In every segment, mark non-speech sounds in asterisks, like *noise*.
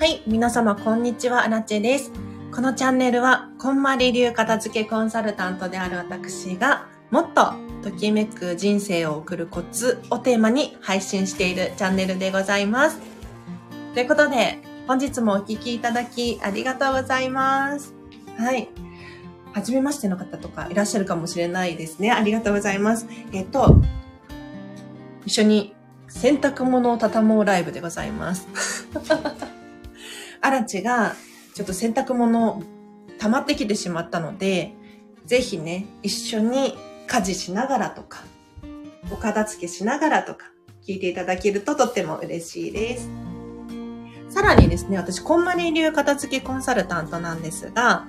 はい、皆様こんにちは、アラチェです。このチャンネルは、こんまり流片付けコンサルタントである私が、もっとときめく人生を送るコツをテーマに配信しているチャンネルでございます。ということで、本日もお聞きいただきありがとうございます。はい。はじめましての方とかいらっしゃるかもしれないですね。ありがとうございます。えっと、一緒に洗濯物を畳もうライブでございます。アラチがちょっと洗濯物溜まってきてしまったので、ぜひね、一緒に家事しながらとか、お片付けしながらとか、聞いていただけるととっても嬉しいです。さらにですね、私、こんまり流片付けコンサルタントなんですが、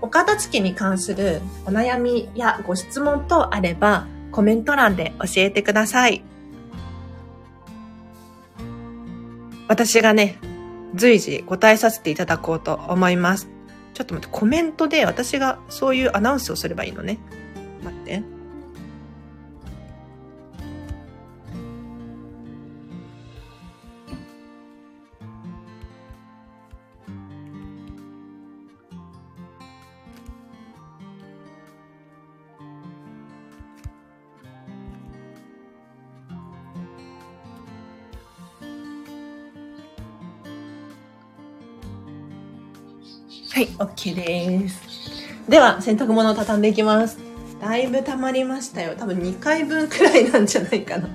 お片付けに関するお悩みやご質問等あれば、コメント欄で教えてください。私がね、随時答えさせていただこうと思います。ちょっと待って、コメントで私がそういうアナウンスをすればいいのね。はい、OK です。では、洗濯物を畳んでいきます。だいぶ溜まりましたよ。多分2回分くらいなんじゃないかな。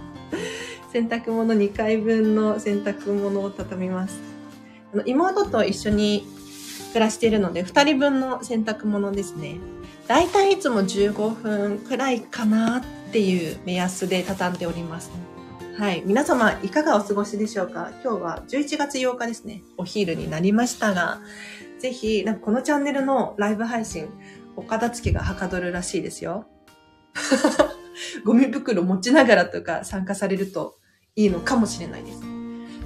洗濯物2回分の洗濯物を畳みます。あの妹と一緒に暮らしているので、2人分の洗濯物ですね。だいたいいつも15分くらいかなっていう目安で畳んでおります。はい。皆様、いかがお過ごしでしょうか？今日は11月8日ですね。お昼になりましたが、ぜひ、なんかこのチャンネルのライブ配信、お片付けがはかどるらしいですよ。*laughs* ゴミ袋持ちながらとか参加されるといいのかもしれないです。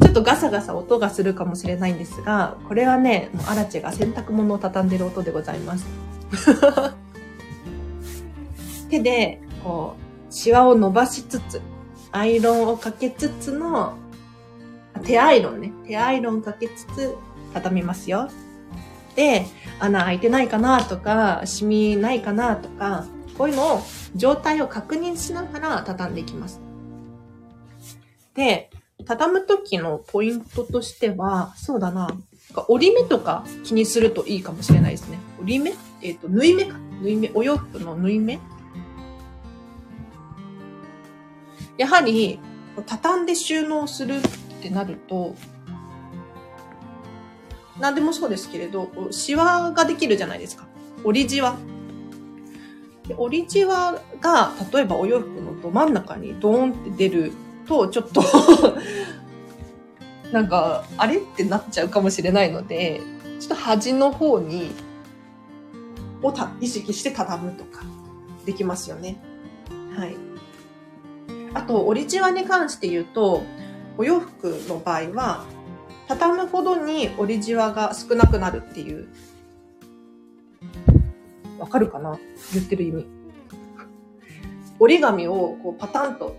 ちょっとガサガサ音がするかもしれないんですが、これはね、もうアラチェが洗濯物を畳んでる音でございます。*laughs* 手で、こう、シワを伸ばしつつ、アイロンをかけつつの、手アイロンね。手アイロンかけつつ、畳みますよ。で、穴開いてないかなとか、シミないかなとか、こういうのを、状態を確認しながら畳んでいきます。で、畳む時のポイントとしては、そうだな、折り目とか気にするといいかもしれないですね。折り目？えっ、と、縫い目か。縫い目？お洋服の縫い目？やはり、畳んで収納するってなると、何でもそうですけれど、シワができるじゃないですか。折りじわ。で折りじわが、例えばお洋服のど真ん中にドーンって出ると、ちょっと *laughs* なんか、あれってなっちゃうかもしれないので、ちょっと端の方に、をた意識して畳むとか、できますよね。はい。あと、折りじわに関して言うと、お洋服の場合は、畳むほどに折りじわが少なくなるっていう。わかるかな？言ってる意味。折り紙をこうパタンと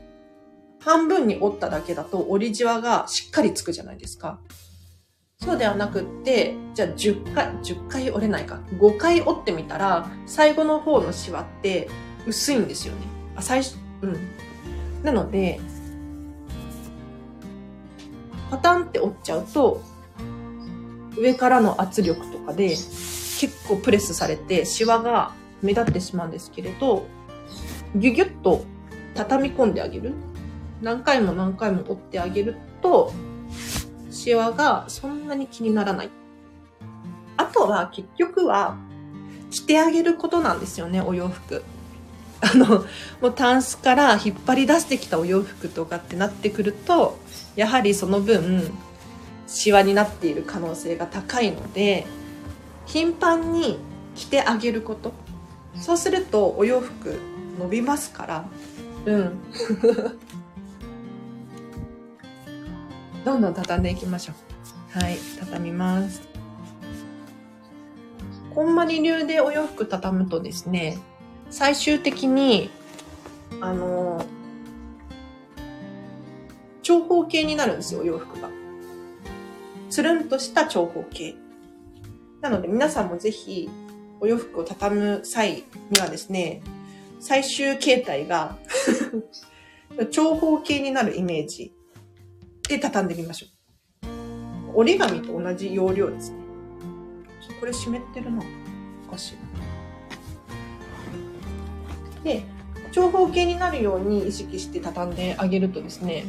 半分に折っただけだと折りじわがしっかりつくじゃないですか。そうではなくって、じゃあ10回、10回折れないか。5回折ってみたら、最後の方のシワって薄いんですよね。あ、最初、うん。なので、パタンって折っちゃうと、上からの圧力とかで結構プレスされてシワが目立ってしまうんですけれど、ギュギュッと畳み込んであげる。何回も何回も折ってあげると、シワがそんなに気にならない。あとは結局は着てあげることなんですよね、お洋服。あの、もうタンスから引っ張り出してきたお洋服とかってなってくると、やはりその分、シワになっている可能性が高いので、頻繁に着てあげること。そうするとお洋服伸びますから、うん。*laughs* どんどん畳んでいきましょう。はい、畳みます。こんまり流でお洋服畳むとですね、最終的に、あの、長方形になるんですよ、お洋服が。つるんとした長方形。なので皆さんもぜひお洋服を畳む際にはですね、最終形態が *laughs* 長方形になるイメージで畳んでみましょう。折り紙と同じ要領ですね。これ湿ってるな。おかしい。で、長方形になるように意識して畳んであげるとですね、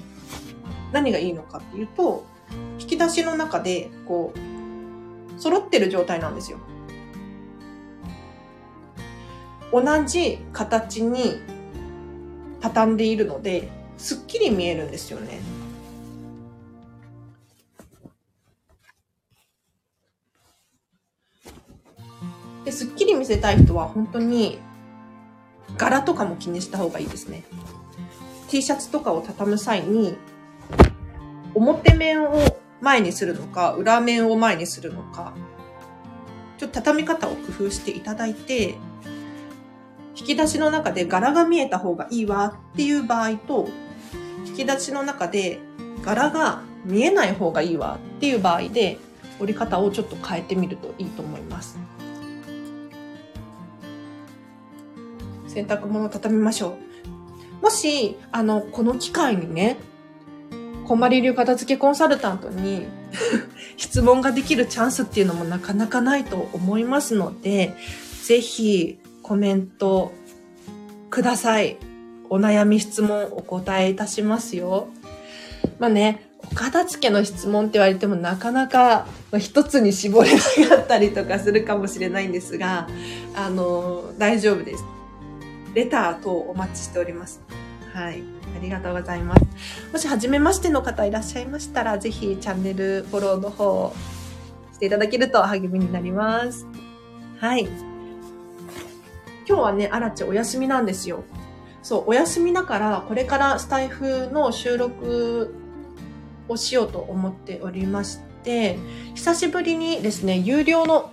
何がいいのかっていうと、引き出しの中で、こう、揃ってる状態なんですよ。同じ形に畳んでいるので、すっきり見えるんですよね。で、すっきり見せたい人は本当に柄とかも気にした方がいいですね。T シャツとかを畳む際に、表面を前にするのか、裏面を前にするのか、ちょっと畳み方を工夫していただいて、引き出しの中で柄が見えた方がいいわっていう場合と、引き出しの中で柄が見えない方がいいわっていう場合で、折り方をちょっと変えてみるといいと思います。洗濯物を畳みましょう。もし、あの、この機会にね、こんまり流片付けコンサルタントに *laughs* 質問ができるチャンスっていうのもなかなかないと思いますので、ぜひコメントください。お悩み質問お答えいたしますよ。まあね、お片付けの質問って言われてもなかなか一つに絞れなかったりとかするかもしれないんですが、あの、大丈夫です。レター等お待ちしております。はい。ありがとうございます。もし初めましての方いらっしゃいましたら、ぜひチャンネルフォローの方していただけると励みになります。はい。今日はね、あらちお休みなんですよ。そう、お休みだから、これからスタイフの収録をしようと思っておりまして、久しぶりにですね、有料の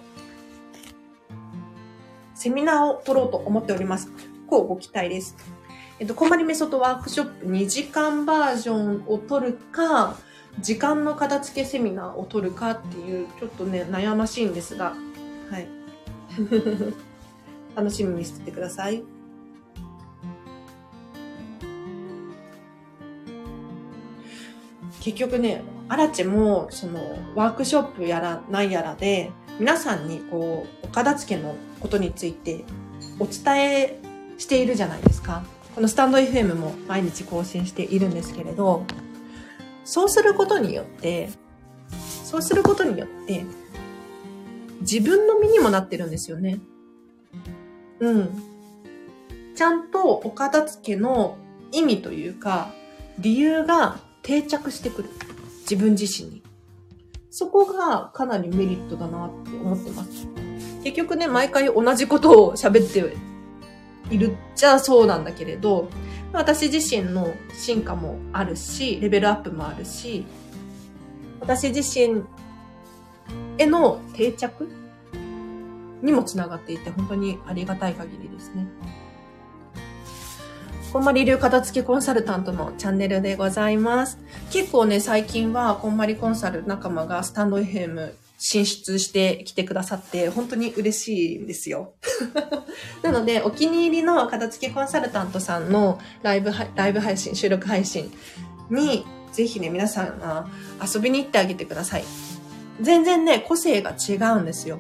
セミナーを取ろうと思っております。こうご期待です。えっと、こんまりメソッドワークショップ2時間バージョンを取るか、時間の片付けセミナーを取るかっていう、ちょっとね、悩ましいんですが、はい。*laughs* 楽しみにしててください。結局ね、アラチェも、その、ワークショップやらないやらで、皆さんにこう、お片付けのことについてお伝えしているじゃないですか。このスタンド FM も毎日更新しているんですけれど、そうすることによって、そうすることによって、自分の身にもなってるんですよね。うん。ちゃんとお片付けの意味というか、理由が定着してくる。自分自身に。そこがかなりメリットだなって思ってます。結局ね、毎回同じことを喋っているっちゃそうなんだけれど、私自身の進化もあるし、レベルアップもあるし、私自身への定着にもつながっていて、本当にありがたい限りですね。こんまり流片付けコンサルタントのチャンネルでございます。結構ね、最近はこんまりコンサル仲間がスタンド FM 進出してきてくださって、本当に嬉しいんですよ。*laughs* なので、お気に入りの片付けコンサルタントさんのライブ、ライブ配信、収録配信に、ぜひね、皆さん遊びに行ってあげてください。全然ね、個性が違うんですよ。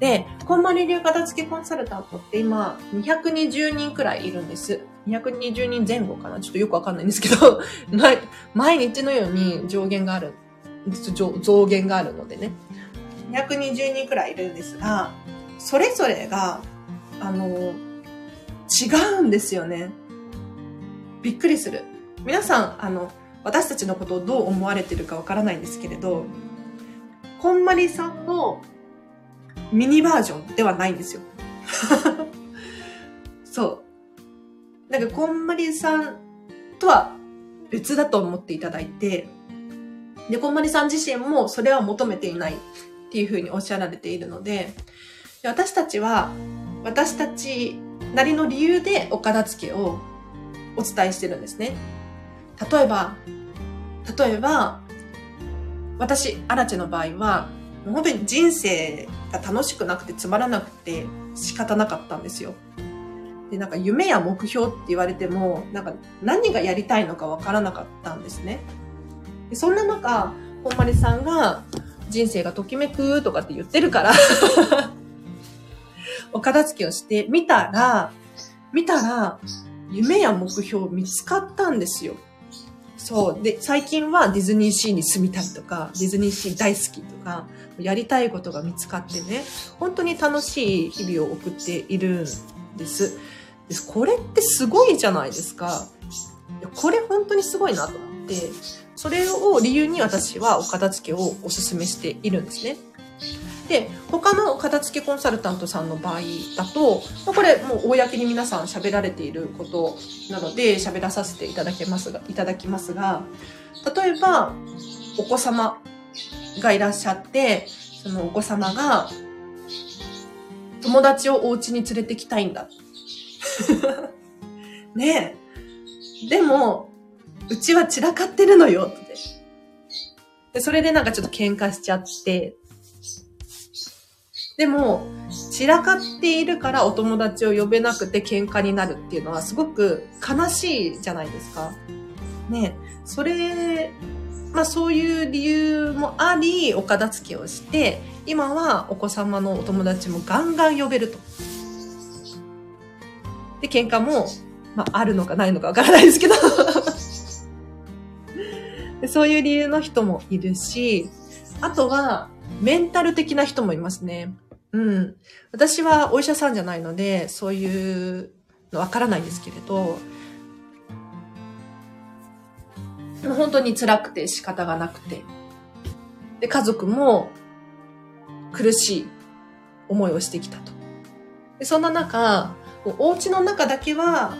で、こんまり流片付けコンサルタントって今、220人くらいいるんです。220人前後かな？ちょっとよくわかんないんですけど、*laughs* 毎日のように上限がある、増減があるのでね。220人くらいいるんですが、それぞれが、あの、違うんですよね。びっくりする。皆さん、あの、私たちのことをどう思われてるかわからないんですけれど、こんまりさんのミニバージョンではないんですよ。*laughs* そう。なんか、こんまりさんとは別だと思っていただいて、で、こんまりさん自身もそれは求めていないっていうふうにおっしゃられているので、で私たちは、私たちなりの理由でお片付けをお伝えしてるんですね。例えば、例えば、私、アラチェの場合は、本当に人生が楽しくなくてつまらなくて仕方なかったんですよ。で、なんか夢や目標って言われても、なんか何がやりたいのかわからなかったんですね。でそんな中、本丸さんが人生がときめくとかって言ってるから *laughs* お片付けをしてみたら、見たら、夢や目標見つかったんですよ。そう。で、最近はディズニーシーに住みたいとか、ディズニーシー大好きとか、やりたいことが見つかってね、本当に楽しい日々を送っているんです。でこれってすごいじゃないですか。これ本当にすごいなと思って、それを理由に私はお片付けをお勧めしているんですね。で、他の片付けコンサルタントさんの場合だと、これもう公に皆さん喋られていることなので喋らさせていただけますが、いただきますが、例えば、お子様がいらっしゃって、そのお子様が、友達をお家に連れてきたいんだ。*laughs* ねえ。でも、うちは散らかってるのよ、って。で、それでなんかちょっと喧嘩しちゃって、でも、散らかっているからお友達を呼べなくて喧嘩になるっていうのはすごく悲しいじゃないですか。ねそれ、まあそういう理由もあり、お片付けをして、今はお子様のお友達もガンガン呼べると。で、喧嘩も、まああるのかないのかわからないですけどそういう理由の人もいるし、あとは、メンタル的な人もいますね。うん。私はお医者さんじゃないので、そういうのわからないんですけれど、本当に辛くて仕方がなくて。で、家族も苦しい思いをしてきたと。でそんな中、お家の中だけは、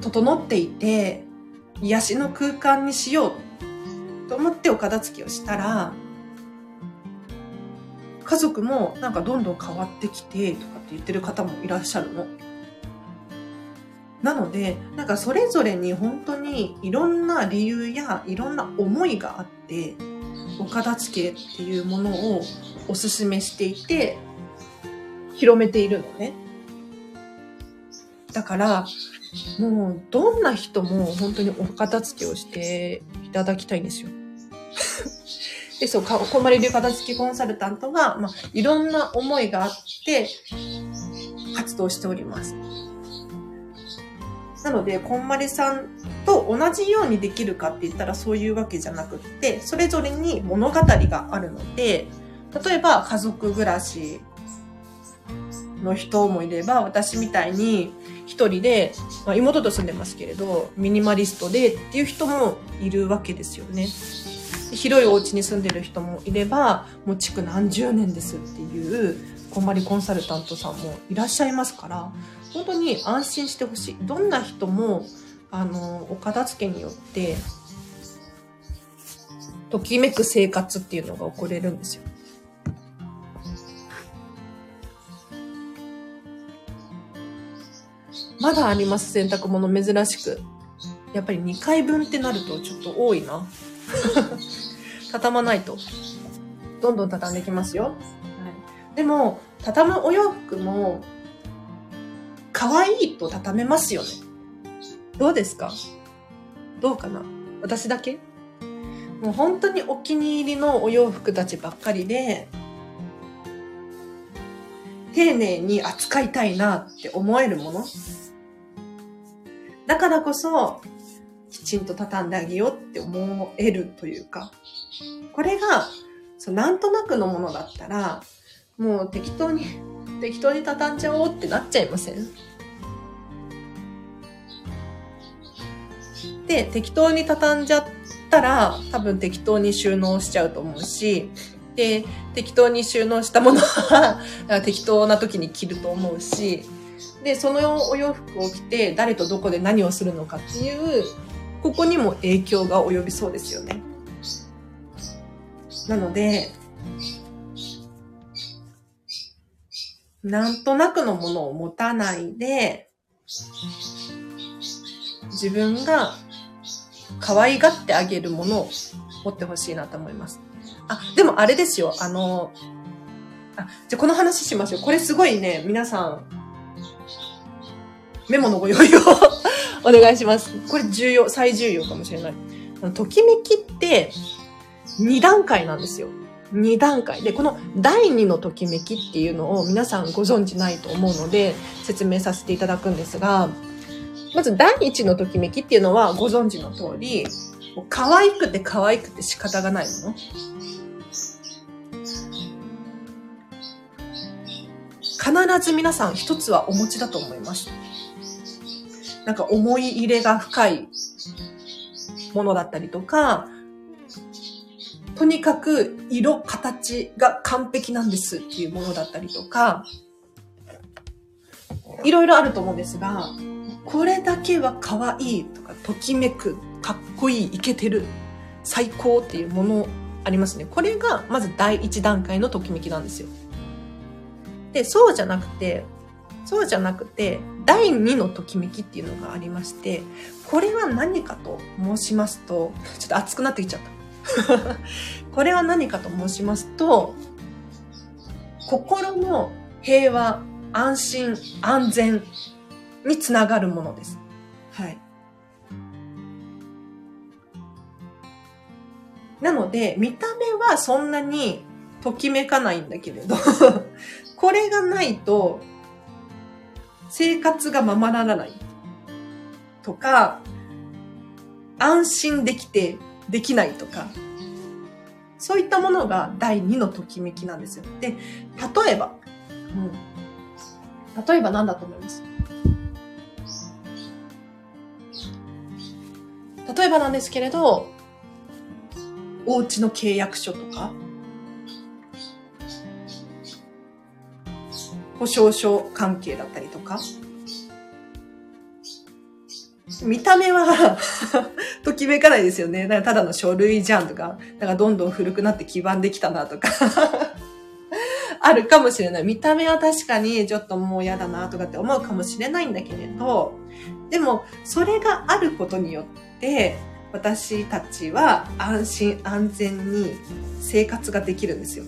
整っていて、癒しの空間にしようと思ってお片付けをしたら、家族もなんかどんどん変わってきてとかって言ってる方もいらっしゃるの。なので、なんかそれぞれに本当にいろんな理由やいろんな思いがあって、お片付けっていうものをおすすめしていて、広めているのね。だから、もうどんな人も本当にお片付けをしていただきたいんですよ。*laughs* で、そう、こまり流片付きコンサルタントが、まあ、いろんな思いがあって、活動しております。なので、こんまりさんと同じようにできるかって言ったらそういうわけじゃなくって、それぞれに物語があるので、例えば家族暮らしの人もいれば、私みたいに一人で、まあ、妹と住んでますけれど、ミニマリストでっていう人もいるわけですよね。広いお家に住んでる人もいれば、もう築何十年ですっていう、こんまりコンサルタントさんもいらっしゃいますから、本当に安心してほしい。どんな人も、あの、お片付けによって、ときめく生活っていうのが起これるんですよ。まだあります、洗濯物珍しく。やっぱり2回分ってなるとちょっと多いな。*laughs* 畳まないと。どんどん畳んでいきますよ。はい、でも、畳むお洋服も、可愛いと畳めますよね。どうですか？どうかな？私だけ？もう本当にお気に入りのお洋服たちばっかりで、丁寧に扱いたいなって思えるもの？だからこそ、きちんと畳んであげようって思えるというか、これが、そうなんとなくのものだったら、もう適当に、*laughs* 適当に畳んじゃおうってなっちゃいません？で、適当に畳んじゃったら、多分適当に収納しちゃうと思うし、で、適当に収納したものは *laughs* 適当な時に着ると思うし、で、そのお洋服を着て誰とどこで何をするのかっていうここにも影響が及びそうですよね。なので、なんとなくのものを持たないで、自分が可愛がってあげるものを持ってほしいなと思います。あ、でもあれですよ。あの、あ、じゃこの話しましょう。これすごいね、皆さん、メモのご用意を *laughs* お願いします。これ重要、最重要かもしれない。ときめきって2段階なんですよ。2段階で、この第2のときめきっていうのを皆さんご存知ないと思うので説明させていただくんですが、まず第1のときめきっていうのはご存知の通り、もう可愛くて可愛くて仕方がないもの。必ず皆さん一つはお持ちだと思います。なんか思い入れが深いものだったりとか、とにかく色、形が完璧なんですっていうものだったりとか、いろいろあると思うんですが、これだけは可愛いとか、ときめく、かっこいい、いけてる、最高っていうものありますね。これがまず第一段階のときめきなんですよ。で、そうじゃなくて、そうじゃなくて、第2のときめきっていうのがありまして、これは何かと申しますと、ちょっと熱くなってきちゃった。*laughs* これは何かと申しますと、心の平和、安心、安全につながるものです。はい。なので、見た目はそんなにときめかないんだけれど *laughs* これがないと生活がままならない。とか、安心できてできないとか、そういったものが第2のときめきなんですよ。で、例えば、うん、例えば何だと思います？例えばなんですけれど、お家の契約書とか、保証書関係だったりとか、見た目は *laughs* ときめかないですよね。だからただの書類じゃんとか、だからどんどん古くなって基盤できたなとか *laughs* あるかもしれない。見た目は確かにちょっともう嫌だなとかって思うかもしれないんだけれど、でもそれがあることによって、私たちは安心安全に生活ができるんですよ。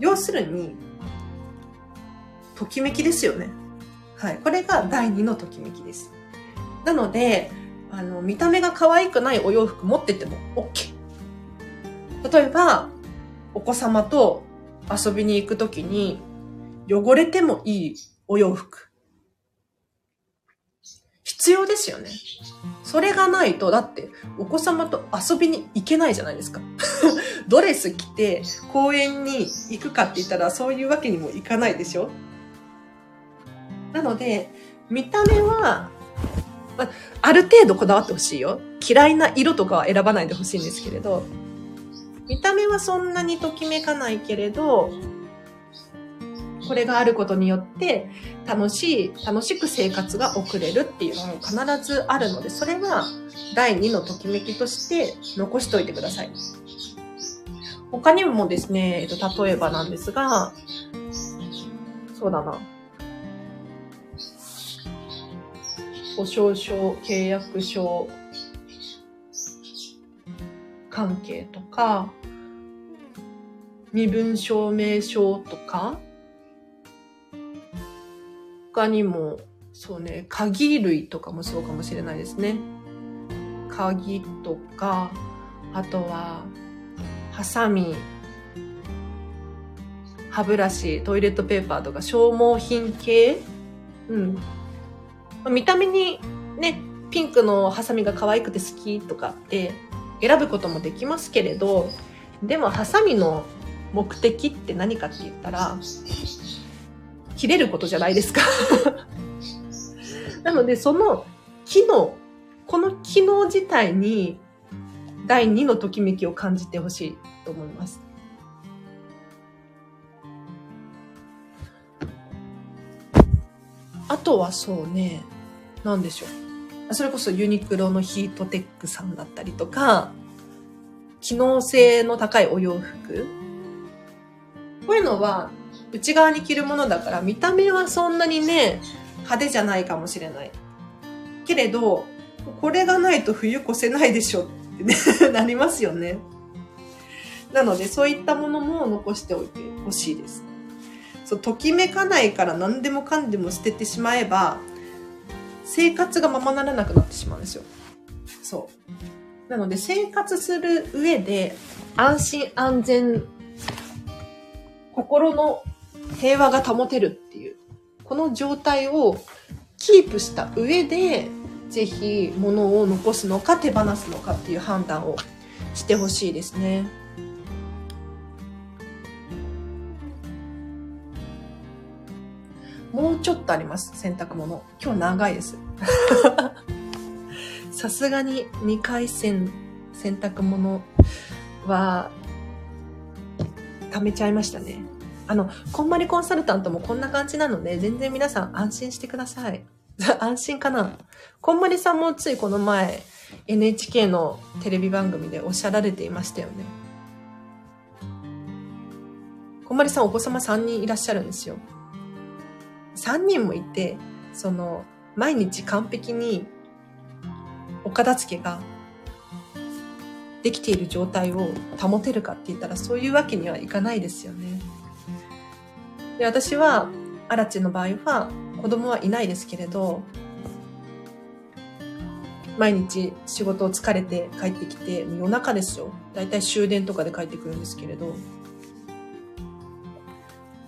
要するに、ときめきですよね。はい。これが第2のときめきです。なので、あの、見た目が可愛くないお洋服持ってても OK。例えば、お子様と遊びに行くときに、汚れてもいいお洋服。必要ですよね。それがないと、だって、お子様と遊びに行けないじゃないですか。*laughs* ドレス着て公園に行くかって言ったら、そういうわけにもいかないでしょなので、見た目は、まあ、る程度こだわってほしいよ。嫌いな色とかは選ばないでほしいんですけれど、見た目はそんなにときめかないけれど、これがあることによって楽しい、楽しく生活が送れるっていうのも必ずあるので、それは第2のときめきとして残しておいてください。他にもですね、えっと、例えばなんですが、そうだな。保証書、契約書関係とか、身分証明書とか、他にも、そうね、鍵類とかもそうかもしれないですね。鍵とか、あとは、ハサミ、歯ブラシ、トイレットペーパーとか消耗品系？うん。見た目にね、ピンクのハサミが可愛くて好きとかって選ぶこともできますけれど、でもハサミの目的って何かって言ったら、切れることじゃないですか *laughs* なので、その機能、この機能自体に第2のときめきを感じてほしいと思います。あとはそうね、なんでしょう。それこそユニクロのヒートテックさんだったりとか、機能性の高いお洋服。こういうのは内側に着るものだから見た目はそんなにね、派手じゃないかもしれない。けれど、これがないと冬越せないでしょってね *laughs* なりますよね。なので、そういったものも残しておいてほしいです。そう、ときめかないから何でもかんでも捨ててしまえば、生活がままならなくなってしまうんですよ。そう。なので、生活する上で、安心安全、心の平和が保てるっていう、この状態をキープした上で、ぜひ物を残すのか手放すのかっていう判断をしてほしいですね。もうちょっとあります、洗濯物。今日長いです。*laughs* さすがに2回戦洗濯物は、貯めちゃいましたね。あの、こんまりコンサルタントもこんな感じなので、全然皆さん安心してください。*laughs* 安心かなこんまりさんもついこの前、NHK のテレビ番組でおっしゃられていましたよね。こんまりさんお子様3人いらっしゃるんですよ。3人もいて、その、毎日完璧にお片付けができている状態を保てるかって言ったらそういうわけにはいかないですよね。で、私は、アラチの場合は子供はいないですけれど、毎日仕事を疲れて帰ってきて、夜中ですよ。だいたい終電とかで帰ってくるんですけれど、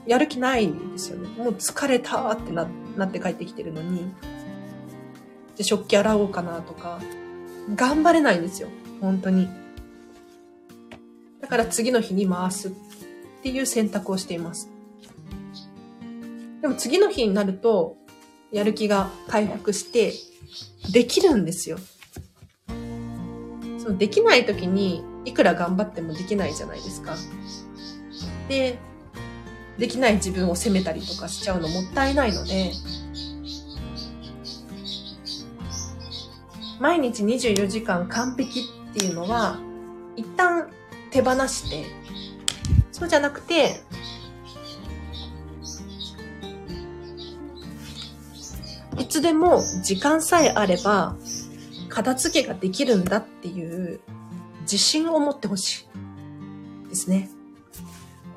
やる気ないんですよね。もう疲れたってななって帰ってきてるのに、で、食器洗おうかなとか、頑張れないんですよ。本当に。だから次の日に回すっていう選択をしています。でも次の日になると、やる気が回復して、できるんですよ。そのできない時に、いくら頑張ってもできないじゃないですか。で、できない自分を責めたりとかしちゃうのもったいないので、毎日24時間完璧っていうのは、一旦手放して、そうじゃなくて、いつでも時間さえあれば、片付けができるんだっていう自信を持ってほしいですね。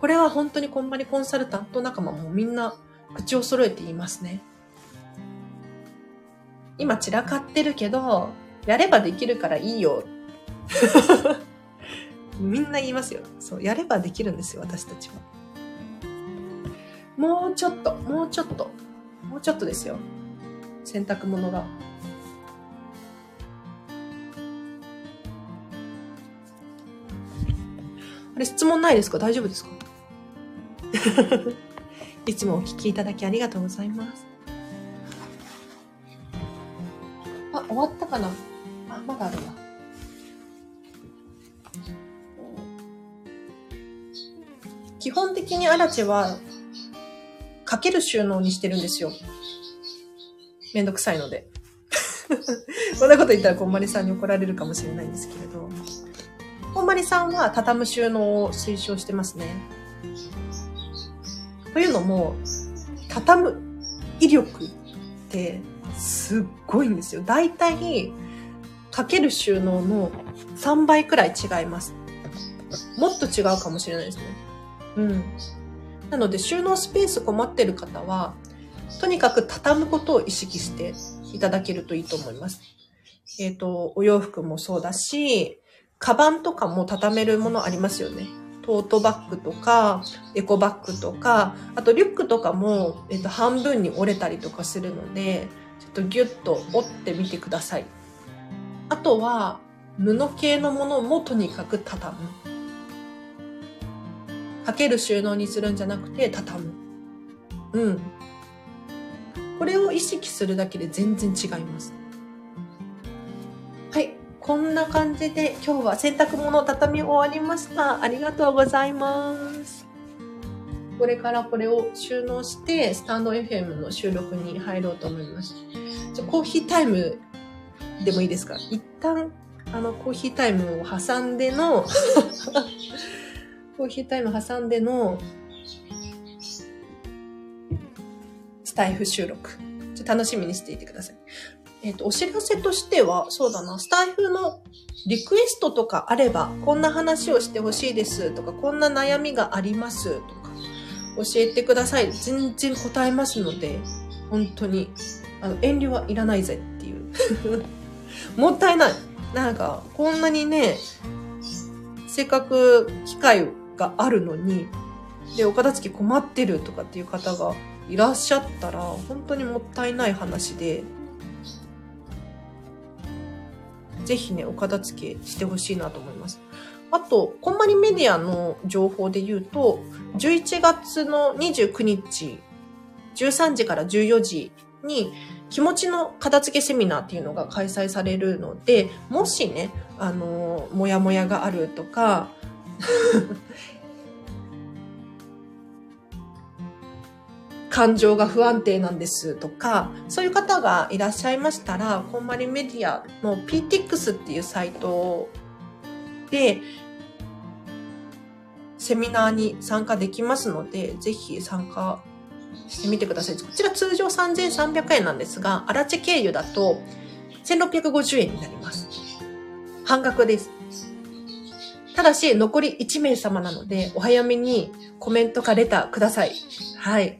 これは本当にこんまりコンサルタント仲間もみんな口を揃えて言いますね。今散らかってるけど、やればできるからいいよ。*laughs* みんな言いますよ。そう、やればできるんですよ、私たちは。もうちょっと、もうちょっと、もうちょっとですよ。洗濯物が。あれ、質問ないですか？大丈夫ですか？いつもお聞きいただきありがとうございます。あ、終わったかな？あ、まだあるわ。基本的にアラチェは、かける収納にしてるんですよ。めんどくさいので。*laughs* こんなこと言ったらこんまりさんに怒られるかもしれないんですけれど。こんまりさんは畳む収納を推奨してますね。というのも、畳む威力ってすっごいんですよ。だいたいかける収納の3倍くらい違います。もっと違うかもしれないですね。うん。なので収納スペース困ってる方は、とにかく畳むことを意識していただけるといいと思います。えっ、ー、と、お洋服もそうだし、カバンとかも畳めるものありますよね。トートバッグとか、エコバッグとか、あとリュックとかも、えっと、半分に折れたりとかするので、ちょっとギュッと折ってみてください。あとは、布系のものもとにかく畳む。かける収納にするんじゃなくて畳む。うん。これを意識するだけで全然違います。はい。こんな感じで今日は洗濯物畳み終わりました。ありがとうございます。これからこれを収納して、スタンド FM の収録に入ろうと思います。じゃコーヒータイムでもいいですか？一旦、あの、コーヒータイムを挟んでの *laughs* コーヒータイム挟んでの、スタイフ収録。ちょ楽しみにしていてください。えっ、と、お知らせとしては、そうだな、スタイフのリクエストとかあれば、こんな話をしてほしいですとか、こんな悩みがありますとか、教えてください。全然答えますので、本当に、あの、遠慮はいらないぜっていう。*laughs* もったいない。なんか、こんなにね、せっかく機会があるのに、で、お片付け困ってるとかっていう方がいらっしゃったら、本当にもったいない話で、ぜひね、お片付けしてほしいなと思います。あと、こんまりメディアの情報で言うと、11月の29日、13時から14時に、気持ちの片付けセミナーっていうのが開催されるので、もしね、あの、もやもやがあるとか、感情が不安定なんですとか、そういう方がいらっしゃいましたら、こんまりメディアの PTX っていうサイトで、セミナーに参加できますので、ぜひ参加してみてください。こちら通常3300円なんですが、アラチェ経由だと1650円になります。半額です。ただし、残り1名様なので、お早めにコメントかレターください。はい。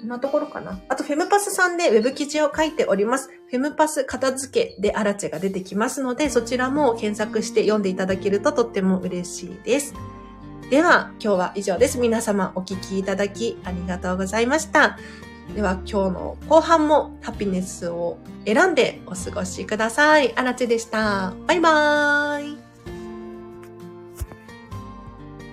こんなところかな。あと、フェムパスさんでウェブ記事を書いております。フェムパス片付けでアラチェが出てきますので、そちらも検索して読んでいただけるととっても嬉しいです。では、今日は以上です。皆様お聞きいただきありがとうございました。では、今日の後半もハピネスを選んでお過ごしください。アラチェでした。バイバーイ。